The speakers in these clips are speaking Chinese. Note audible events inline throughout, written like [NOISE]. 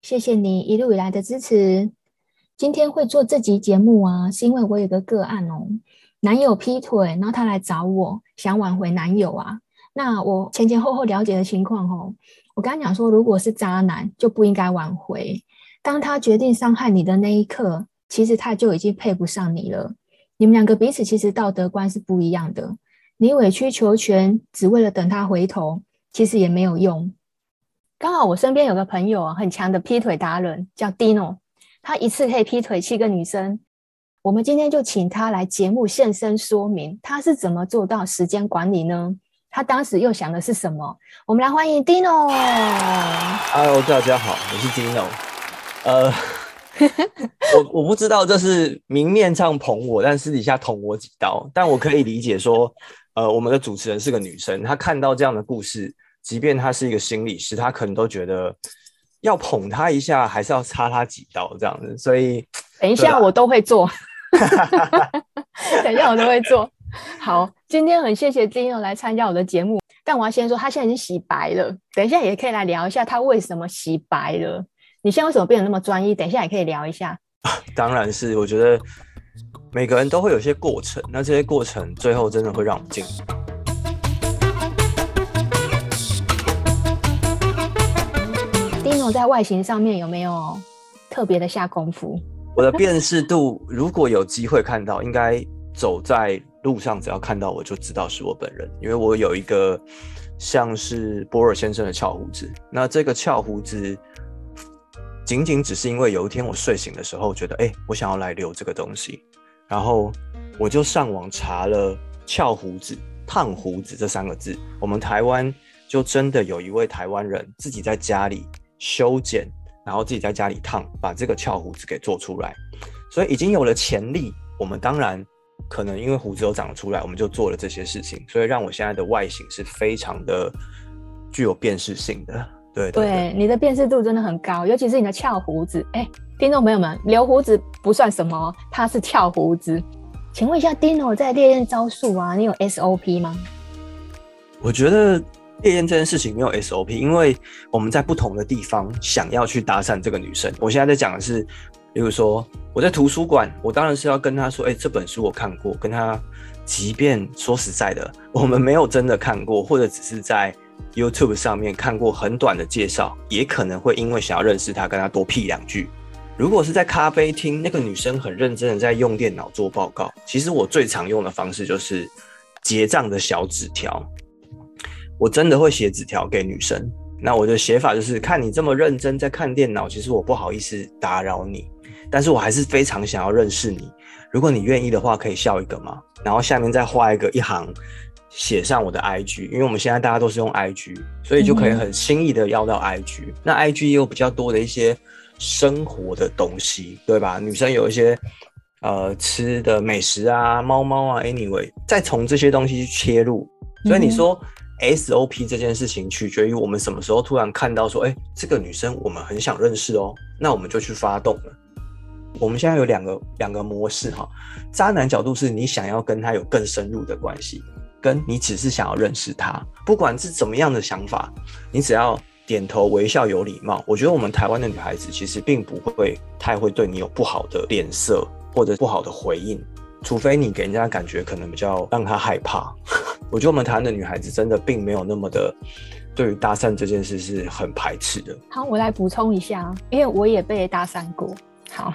谢谢你一路以来的支持。今天会做这集节目啊，是因为我有个个案哦，男友劈腿，然后他来找我，想挽回男友啊。那我前前后后了解的情况哦，我刚刚讲说，如果是渣男，就不应该挽回。当他决定伤害你的那一刻，其实他就已经配不上你了。你们两个彼此其实道德观是不一样的。你委曲求全，只为了等他回头，其实也没有用。刚好我身边有个朋友啊，很强的劈腿达人，叫 Dino，他一次可以劈腿七个女生。我们今天就请他来节目现身说明，他是怎么做到时间管理呢？他当时又想的是什么？我们来欢迎 Dino。Hello，大家好，我是 Dino。呃，[LAUGHS] 我我不知道这是明面上捧我，但私底下捅我几刀。但我可以理解说，呃，我们的主持人是个女生，她看到这样的故事。即便他是一个心理师，他可能都觉得要捧他一下，还是要插他几刀这样子。所以等一下我都会做，[LAUGHS] 等一下我都会做。好，今天很谢谢 Dino 来参加我的节目，但我要先说，他现在已经洗白了。等一下也可以来聊一下他为什么洗白了。你现在为什么变得那么专一？等一下也可以聊一下。[LAUGHS] 当然是，我觉得每个人都会有些过程，那这些过程最后真的会让我们进步。在外形上面有没有特别的下功夫？我的辨识度，如果有机会看到，应该走在路上，只要看到我就知道是我本人，因为我有一个像是波尔先生的翘胡子。那这个翘胡子，仅仅只是因为有一天我睡醒的时候觉得，哎、我想要来留这个东西，然后我就上网查了“翘胡子”“烫胡子”这三个字。我们台湾就真的有一位台湾人自己在家里。修剪，然后自己在家里烫，把这个翘胡子给做出来，所以已经有了潜力。我们当然可能因为胡子都长出来，我们就做了这些事情，所以让我现在的外形是非常的具有辨识性的。对对，你的辨识度真的很高，尤其是你的翘胡子。哎，听众朋友们，留胡子不算什么，它是翘胡子。请问一下，Dino 在烈焰招数啊，你有 SOP 吗？我觉得。猎艳这件事情没有 SOP，因为我们在不同的地方想要去搭讪这个女生。我现在在讲的是，例如说我在图书馆，我当然是要跟她说，哎、欸，这本书我看过。跟她，即便说实在的，我们没有真的看过，或者只是在 YouTube 上面看过很短的介绍，也可能会因为想要认识她，跟她多屁两句。如果是在咖啡厅，那个女生很认真的在用电脑做报告，其实我最常用的方式就是结账的小纸条。我真的会写纸条给女生，那我的写法就是看你这么认真在看电脑，其实我不好意思打扰你，但是我还是非常想要认识你。如果你愿意的话，可以笑一个吗？然后下面再画一个一行，写上我的 IG，因为我们现在大家都是用 IG，所以就可以很轻易的要到 IG。嗯。那 IG 也有比较多的一些生活的东西，对吧？女生有一些呃吃的美食啊、猫猫啊，anyway，再从这些东西去切入。所以你说。SOP 这件事情取决于我们什么时候突然看到说，哎、这个女生我们很想认识哦，那我们就去发动了。我们现在有两个两个模式哈，渣男角度是你想要跟他有更深入的关系，跟你只是想要认识他，不管是怎么样的想法，你只要点头微笑有礼貌，我觉得我们台湾的女孩子其实并不会太会对你有不好的脸色或者不好的回应。除非你给人家感觉可能比较让他害怕，我觉得我们台湾的女孩子真的并没有那么的对于搭讪这件事是很排斥的。好，我来补充一下，因为我也被搭讪过。好，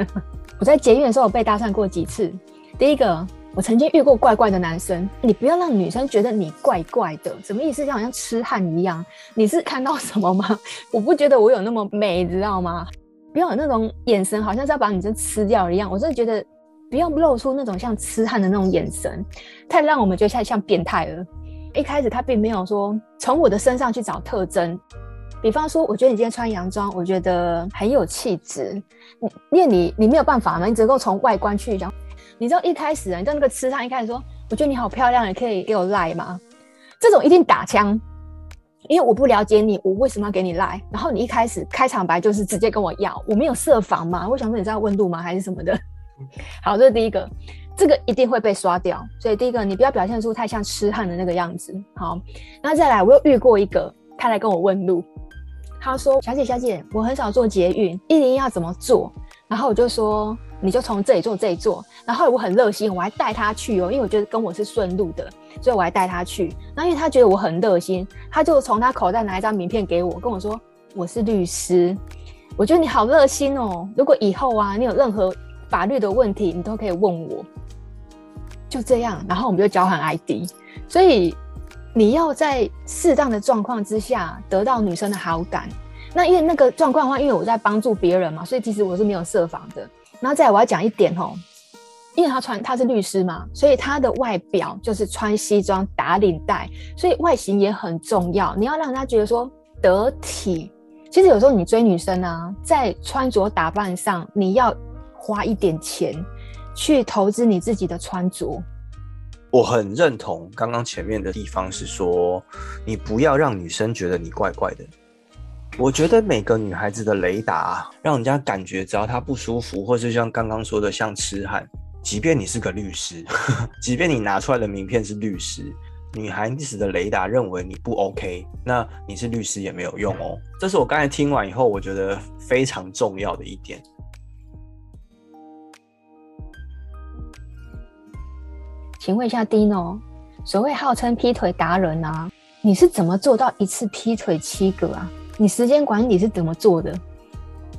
[LAUGHS] 我在捷运的时候我被搭讪过几次。第一个，我曾经遇过怪怪的男生，你不要让女生觉得你怪怪的，什么意思？就好像痴汉一样。你是看到什么吗？[LAUGHS] 我不觉得我有那么美，你知道吗？不要有那种眼神，好像是要把女生吃掉一样。我真的觉得。不要露出那种像痴汉的那种眼神，太让我们觉得像像变态了。一开始他并没有说从我的身上去找特征，比方说，我觉得你今天穿洋装，我觉得很有气质。你因为你你没有办法嘛，你只能够从外观去讲。你知道一开始啊，你知道那个吃他一开始说，我觉得你好漂亮，你可以给我赖吗？这种一定打枪，因为我不了解你，我为什么要给你赖？然后你一开始开场白就是直接跟我要，我没有设防嘛？我想说你知道问路吗？还是什么的？好，这是第一个，这个一定会被刷掉。所以第一个，你不要表现出太像痴汉的那个样子。好，那再来，我又遇过一个，他来跟我问路。他说：“小姐，小姐，我很少坐捷运，一零要怎么坐？”然后我就说：“你就从这里坐，这里坐。”然后我很热心，我还带他去哦，因为我觉得跟我是顺路的，所以我还带他去。那因为他觉得我很热心，他就从他口袋拿一张名片给我，跟我说：“我是律师。”我觉得你好热心哦。如果以后啊，你有任何法律的问题，你都可以问我。就这样，然后我们就交换 ID。所以。你要在适当的状况之下得到女生的好感，那因为那个状况的话，因为我在帮助别人嘛，所以其实我是没有设防的。然后再来我要讲一点哦，因为他穿他是律师嘛，所以他的外表就是穿西装打领带，所以外形也很重要。你要让人家觉得说得体。其实有时候你追女生啊，在穿着打扮上，你要花一点钱去投资你自己的穿着。我很认同刚刚前面的地方是说，你不要让女生觉得你怪怪的。我觉得每个女孩子的雷达，让人家感觉只要她不舒服，或是像刚刚说的像痴汉，即便你是个律师，[LAUGHS] 即便你拿出来的名片是律师，女孩子的雷达认为你不 OK，那你是律师也没有用哦。这是我刚才听完以后，我觉得非常重要的一点。请问一下，Dino，所谓号称劈腿达人啊，你是怎么做到一次劈腿七个啊？你时间管理是怎么做的？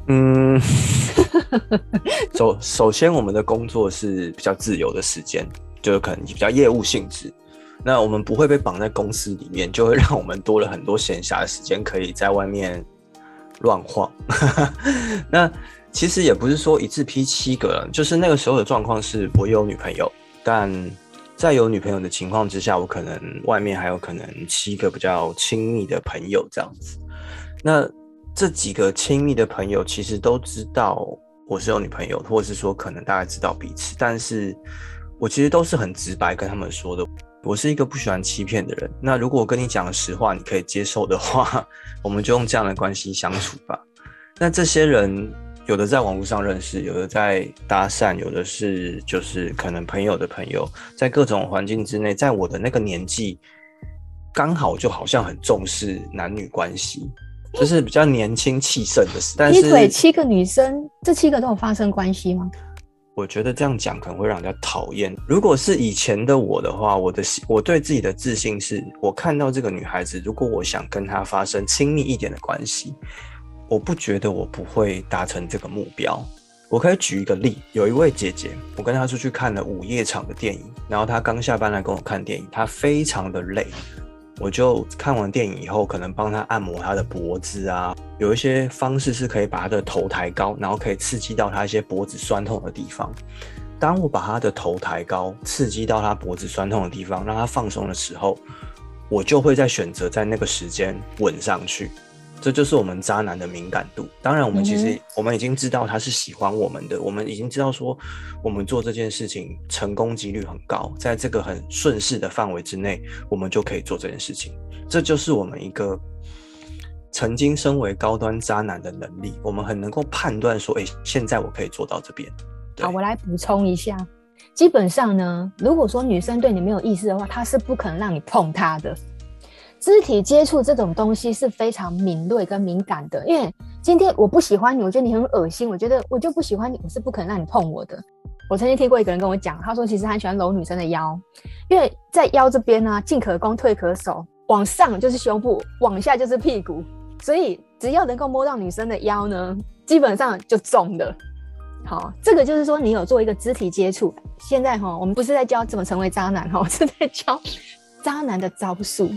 嗯，[LAUGHS] 首首先，我们的工作是比较自由的时间，就可能比较业务性质。那我们不会被绑在公司里面，就会让我们多了很多闲暇的时间，可以在外面乱晃。[LAUGHS] 那其实也不是说一次劈七个，就是那个时候的状况是我有女朋友，但。在有女朋友的情况之下，我可能外面还有可能七个比较亲密的朋友这样子。那这几个亲密的朋友其实都知道我是有女朋友，或者是说可能大概知道彼此，但是我其实都是很直白跟他们说的。我是一个不喜欢欺骗的人。那如果我跟你讲实话，你可以接受的话，[LAUGHS] 我们就用这样的关系相处吧。那这些人。有的在网络上认识，有的在搭讪，有的是就是可能朋友的朋友，在各种环境之内，在我的那个年纪，刚好就好像很重视男女关系，就是比较年轻气盛的时代。劈腿七个女生，这七个都有发生关系吗？我觉得这样讲可能会让人家讨厌。如果是以前的我的话，我的我对自己的自信是，我看到这个女孩子，如果我想跟她发生亲密一点的关系。我不觉得我不会达成这个目标。我可以举一个例，有一位姐姐，我跟她出去看了午夜场的电影，然后她刚下班来跟我看电影，她非常的累，我就看完电影以后，可能帮她按摩她的脖子啊，有一些方式是可以把她的头抬高，然后可以刺激到她一些脖子酸痛的地方。当我把她的头抬高，刺激到她脖子酸痛的地方，让她放松的时候，我就会再选择在那个时间吻上去。这就是我们渣男的敏感度。当然，我们其实我们已经知道他是喜欢我们的，我们已经知道说我们做这件事情成功几率很高，在这个很顺势的范围之内，我们就可以做这件事情。这就是我们一个曾经身为高端渣男的能力，我们很能够判断说，哎，现在我可以做到这边。好，我来补充一下，基本上呢，如果说女生对你没有意思的话，她是不可能让你碰她的。肢体接触这种东西是非常敏锐跟敏感的，因为今天我不喜欢你，我觉得你很恶心，我觉得我就不喜欢你，我是不可能让你碰我的。我曾经听过一个人跟我讲，他说其实他喜欢搂女生的腰，因为在腰这边呢，进可攻退可守，往上就是胸部，往下就是屁股，所以只要能够摸到女生的腰呢，基本上就中了。好，这个就是说你有做一个肢体接触。现在哈，我们不是在教怎么成为渣男哈，是在教渣男的招数。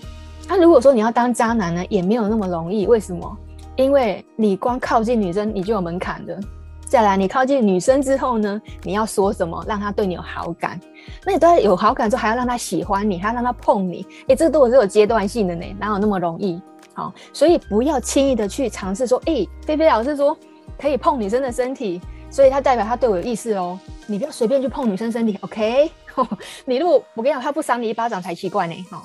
那、如果说你要当渣男呢，也没有那么容易。为什么？因为你光靠近女生，你就有门槛的。再来，你靠近女生之后呢，你要说什么让她对你有好感？那你对她有好感之后，还要让她喜欢你，还要让她碰你。诶、这个都是有阶段性的呢，哪有那么容易？好，所以不要轻易的去尝试说，哎、菲菲老师说可以碰女生的身体，所以他代表他对我有意思哦。你不要随便去碰女生身体，OK？[LAUGHS] 你如果我跟你讲，他不赏你一巴掌才奇怪呢。哈，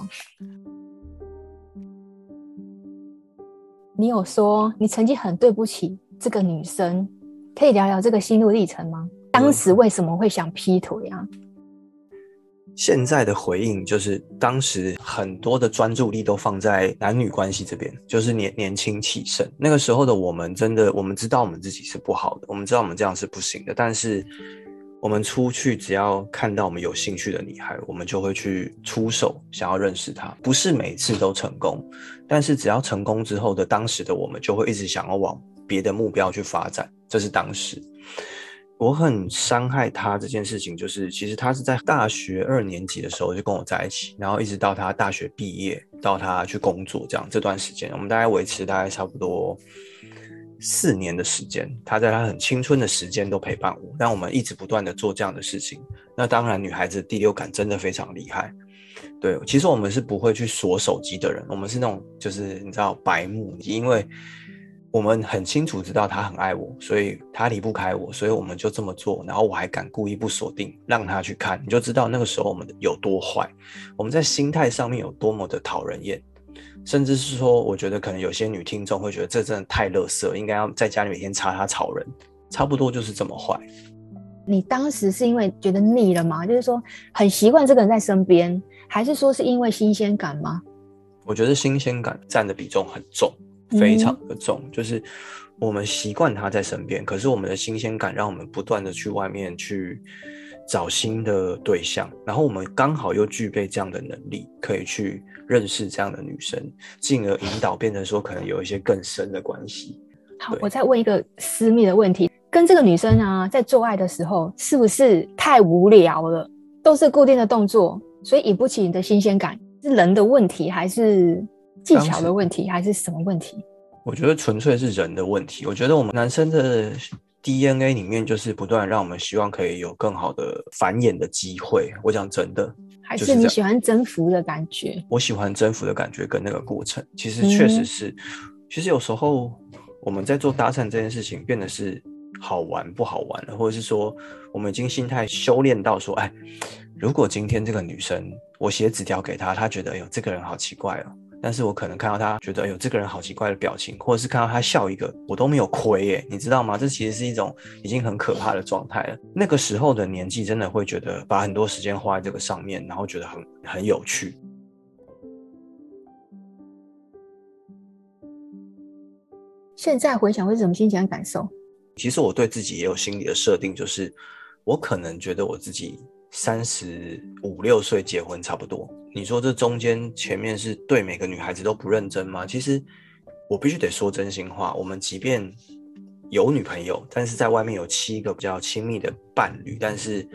你有说你曾经很对不起这个女生，可以聊聊这个心路历程吗？当时为什么会想劈腿啊？现在的回应就是，当时很多的专注力都放在男女关系这边，就是年年轻气盛。那个时候的我们，真的我们知道我们自己是不好的，我们知道我们这样是不行的。但是我们出去，只要看到我们有兴趣的女孩，我们就会去出手，想要认识她。不是每次都成功，但是只要成功之后的当时的我们，就会一直想要往别的目标去发展。这是当时。我很伤害他这件事情，就是其实他是在大学二年级的时候就跟我在一起，然后一直到他大学毕业，到他去工作这样这段时间，我们大概维持大概差不多四年的时间。他在他很青春的时间都陪伴我，让我们一直不断的做这样的事情。那当然，女孩子第六感真的非常厉害。对，其实我们是不会去锁手机的人，我们是那种就是你知道白目，因为。我们很清楚知道他很爱我，所以他离不开我，所以我们就这么做。然后我还敢故意不锁定，让他去看，你就知道那个时候我们有多坏，我们在心态上面有多么的讨人厌，甚至是说，我觉得可能有些女听众会觉得这真的太垃圾，应该要在家里每天擦擦草人，差不多就是这么坏。你当时是因为觉得腻了吗？就是说很习惯这个人在身边，还是说是因为新鲜感吗？我觉得新鲜感占的比重很重。非常的重，就是我们习惯他在身边，可是我们的新鲜感让我们不断的去外面去找新的对象，然后我们刚好又具备这样的能力，可以去认识这样的女生，进而引导变成说可能有一些更深的关系。好，我再问一个私密的问题，跟这个女生啊，在做爱的时候是不是太无聊了？都是固定的动作，所以引不起你的新鲜感，是人的问题还是？技巧的问题还是什么问题？我觉得纯粹是人的问题。我觉得我们男生的 DNA 里面就是不断让我们希望可以有更好的繁衍的机会。我讲真的，还是你喜欢征服的感觉？我喜欢征服的感觉跟那个过程，其实确实是。嗯、其实有时候我们在做搭讪这件事情，变得是好玩不好玩了，或者是说我们已经心态修炼到说，哎，如果今天这个女生我写纸条给她，她觉得哎呦这个人好奇怪哦。但是我可能看到他觉得，哎呦，这个人好奇怪的表情，或者是看到他笑一个，我都没有亏耶，你知道吗？这其实是一种已经很可怕的状态了。那个时候的年纪，真的会觉得把很多时间花在这个上面，然后觉得很很有趣。现在回想会是什么心情感受？其实我对自己也有心理的设定，就是我可能觉得我自己三十五六岁结婚差不多。你说这中间前面是对每个女孩子都不认真吗？其实我必须得说真心话。我们即便有女朋友，但是在外面有七个比较亲密的伴侣，但是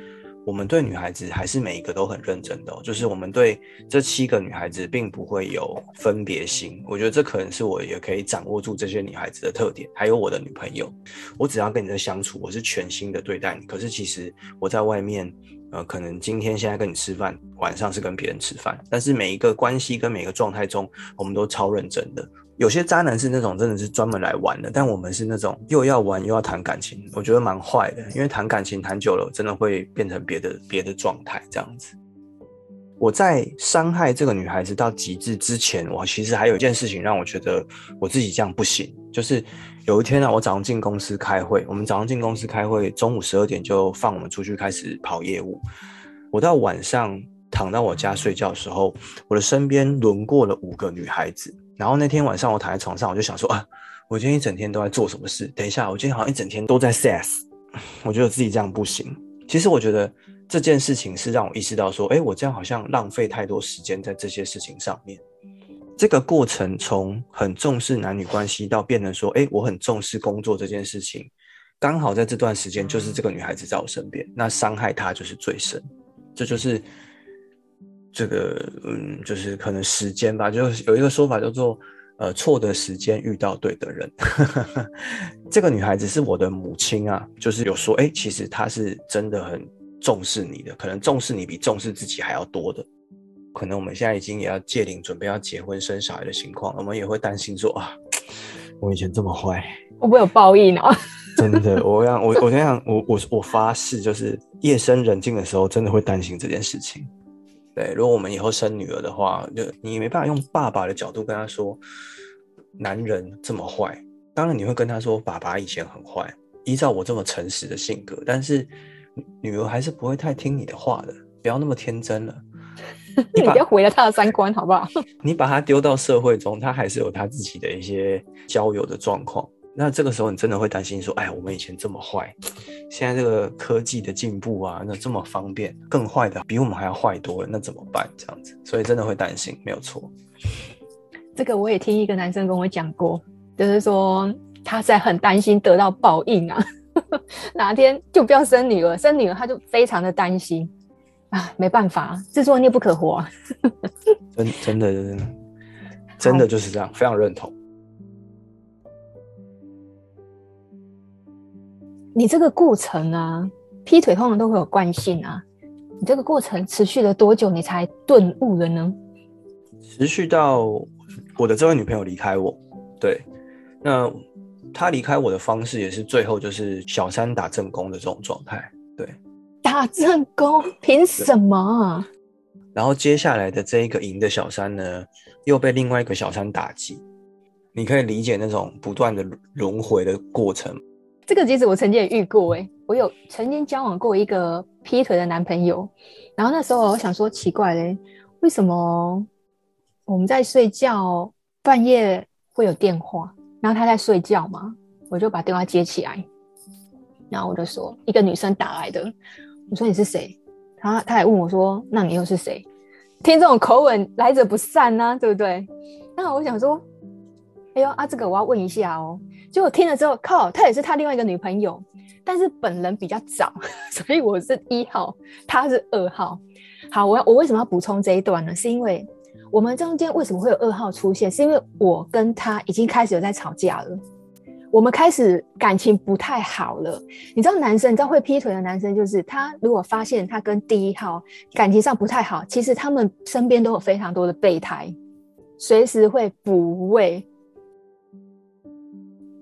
我们对女孩子还是每一个都很认真的。就是我们对这七个女孩子并不会有分别心。我觉得这可能是我也可以掌握住这些女孩子的特点。还有我的女朋友，我只要跟你在相处，我是全心的对待你。可是其实我在外面。呃，可能今天现在跟你吃饭，晚上是跟别人吃饭，但是每一个关系跟每个状态中，我们都超认真的。有些渣男是那种真的是专门来玩的，但我们是那种又要玩又要谈感情，我觉得蛮坏的。因为谈感情谈久了，真的会变成别的别的状态这样子。我在伤害这个女孩子到极致之前，我其实还有一件事情让我觉得我自己这样不行，就是。有一天呢、我早上进公司开会，我们早上进公司开会，中午十二点就放我们出去开始跑业务。我到晚上躺到我家睡觉的时候，我的身边轮过了五个女孩子。然后那天晚上我躺在床上，我就想说啊，我今天一整天都在做什么事？等一下，我今天好像一整天都在 sex，[LAUGHS] 我觉得自己这样不行。其实我觉得这件事情是让我意识到说，哎，我这样好像浪费太多时间在这些事情上面。这个过程从很重视男女关系到变成说，哎，我很重视工作这件事情，刚好在这段时间就是这个女孩子在我身边，那伤害她就是最深，这就是这个，嗯，就是可能时间吧，就是有一个说法叫做，呃，错的时间遇到对的人。[LAUGHS] 这个女孩子是我的母亲啊，就是有说，哎，其实她是真的很重视你的，可能重视你比重视自己还要多的。可能我们现在已经也要戒龄，准备要结婚生小孩的情况，我们也会担心说啊，我以前这么坏，会不会有报应啊？[LAUGHS] 真的，我想，我我想，我我我发誓，就是夜深人静的时候，真的会担心这件事情。对，如果我们以后生女儿的话，就你没办法用爸爸的角度跟她说，男人这么坏。当然，你会跟她说，爸爸以前很坏，依照我这么诚实的性格，但是女儿还是不会太听你的话的。不要那么天真了，你 [LAUGHS] 不要毁了他的三观，好不好？[LAUGHS] 你把他丢到社会中，他还是有他自己的一些交友的状况。那这个时候，你真的会担心说：“哎，我们以前这么坏，现在这个科技的进步啊，那这么方便，更坏的比我们还要坏多了，那怎么办？”这样子，所以真的会担心，没有错。这个我也听一个男生跟我讲过，就是说他在很担心得到报应啊，[LAUGHS] 哪天就不要生女儿，生女儿他就非常的担心啊，没办法，自作孽不可活啊。真真的真的真的就是这样，非常认同。你这个过程啊，劈腿通常都会有惯性啊。你这个过程持续了多久，你才顿悟了呢？持续到我的这位女朋友离开我。对，那她离开我的方式也是最后就是小三打正宫的这种状态。对，打正宫，凭什么？然后接下来的这一个赢的小三呢，又被另外一个小三打击。你可以理解那种不断的轮回的过程。这个其实我曾经也遇过诶，我有曾经交往过一个劈腿的男朋友，然后那时候我想说奇怪嘞，为什么我们在睡觉半夜会有电话，然后他在睡觉嘛，我就把电话接起来，然后我就说一个女生打来的，我说你是谁？他他还问我说那你又是谁？听这种口吻来者不善呢，对不对？那我想说，哎呦啊，这个我要问一下哦。就我听了之后，靠，他也是他另外一个女朋友，但是本人比较早，[LAUGHS] 所以我是一号，他是二号。好，我要我为什么要补充这一段呢？是因为我们中间为什么会有二号出现？是因为我跟他已经开始有在吵架了，我们开始感情不太好了。你知道男生，你知道会劈腿的男生，就是他如果发现他跟第一号感情上不太好，其实他们身边都有非常多的备胎，随时会补位。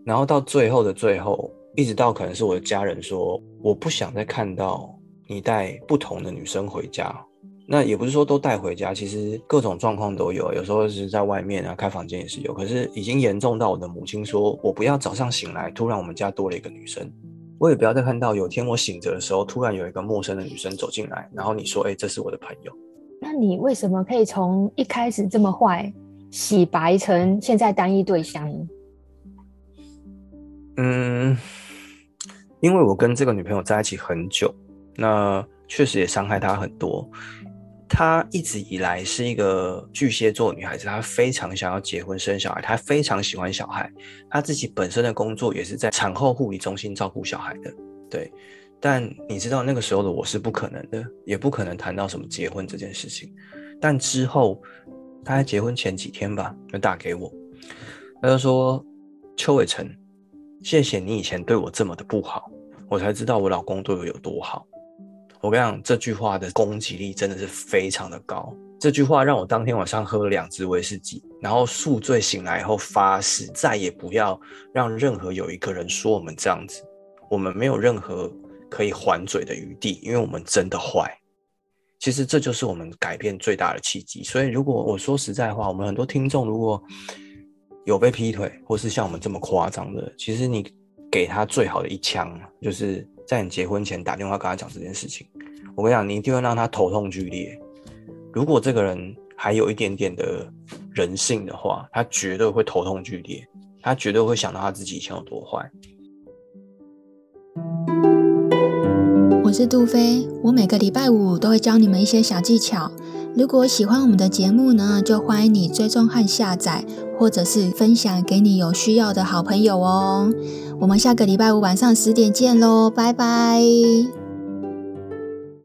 然后到最后的最后，一直到可能是我的家人说，我不想再看到你带不同的女生回家。那也不是说都带回家，其实各种状况都有，有时候是在外面啊，开房间也是有。可是已经严重到我的母亲说，我不要早上醒来，突然我们家多了一个女生。我也不要再看到有天我醒着的时候，突然有一个陌生的女生走进来，然后你说，哎，这是我的朋友。那你为什么可以从一开始这么坏，洗白成现在单一对象？嗯，因为我跟这个女朋友在一起很久，那确实也伤害她很多。她一直以来是一个巨蟹座女孩子，她非常想要结婚生小孩，她非常喜欢小孩。她自己本身的工作也是在产后护理中心照顾小孩的，对。但你知道那个时候的我是不可能的，也不可能谈到什么结婚这件事情。但之后，她在结婚前几天吧，就打给我，她就说：“邱伟成。”谢谢你以前对我这么的不好，我才知道我老公对我有多好。我跟你讲，这句话的攻击力真的是非常的高。这句话让我当天晚上喝了两支威士忌，然后宿醉醒来以后发誓再也不要让任何有一个人说我们这样子，我们没有任何可以还嘴的余地，因为我们真的坏。其实这就是我们改变最大的契机。所以如果我说实在话，我们很多听众如果。有被劈腿，或是像我们这么夸张的，其实你给他最好的一枪，就是在你结婚前打电话跟他讲这件事情。我跟你讲，你一定会让他头痛剧烈。如果这个人还有一点点的人性的话，他绝对会头痛剧烈，他绝对会想到他自己以前有多坏。我是杜菲，我每个礼拜五都会教你们一些小技巧。如果喜欢我们的节目呢，就欢迎你追踪和下载，或者是分享给你有需要的好朋友哦。我们下个礼拜五晚上十点见喽，拜拜。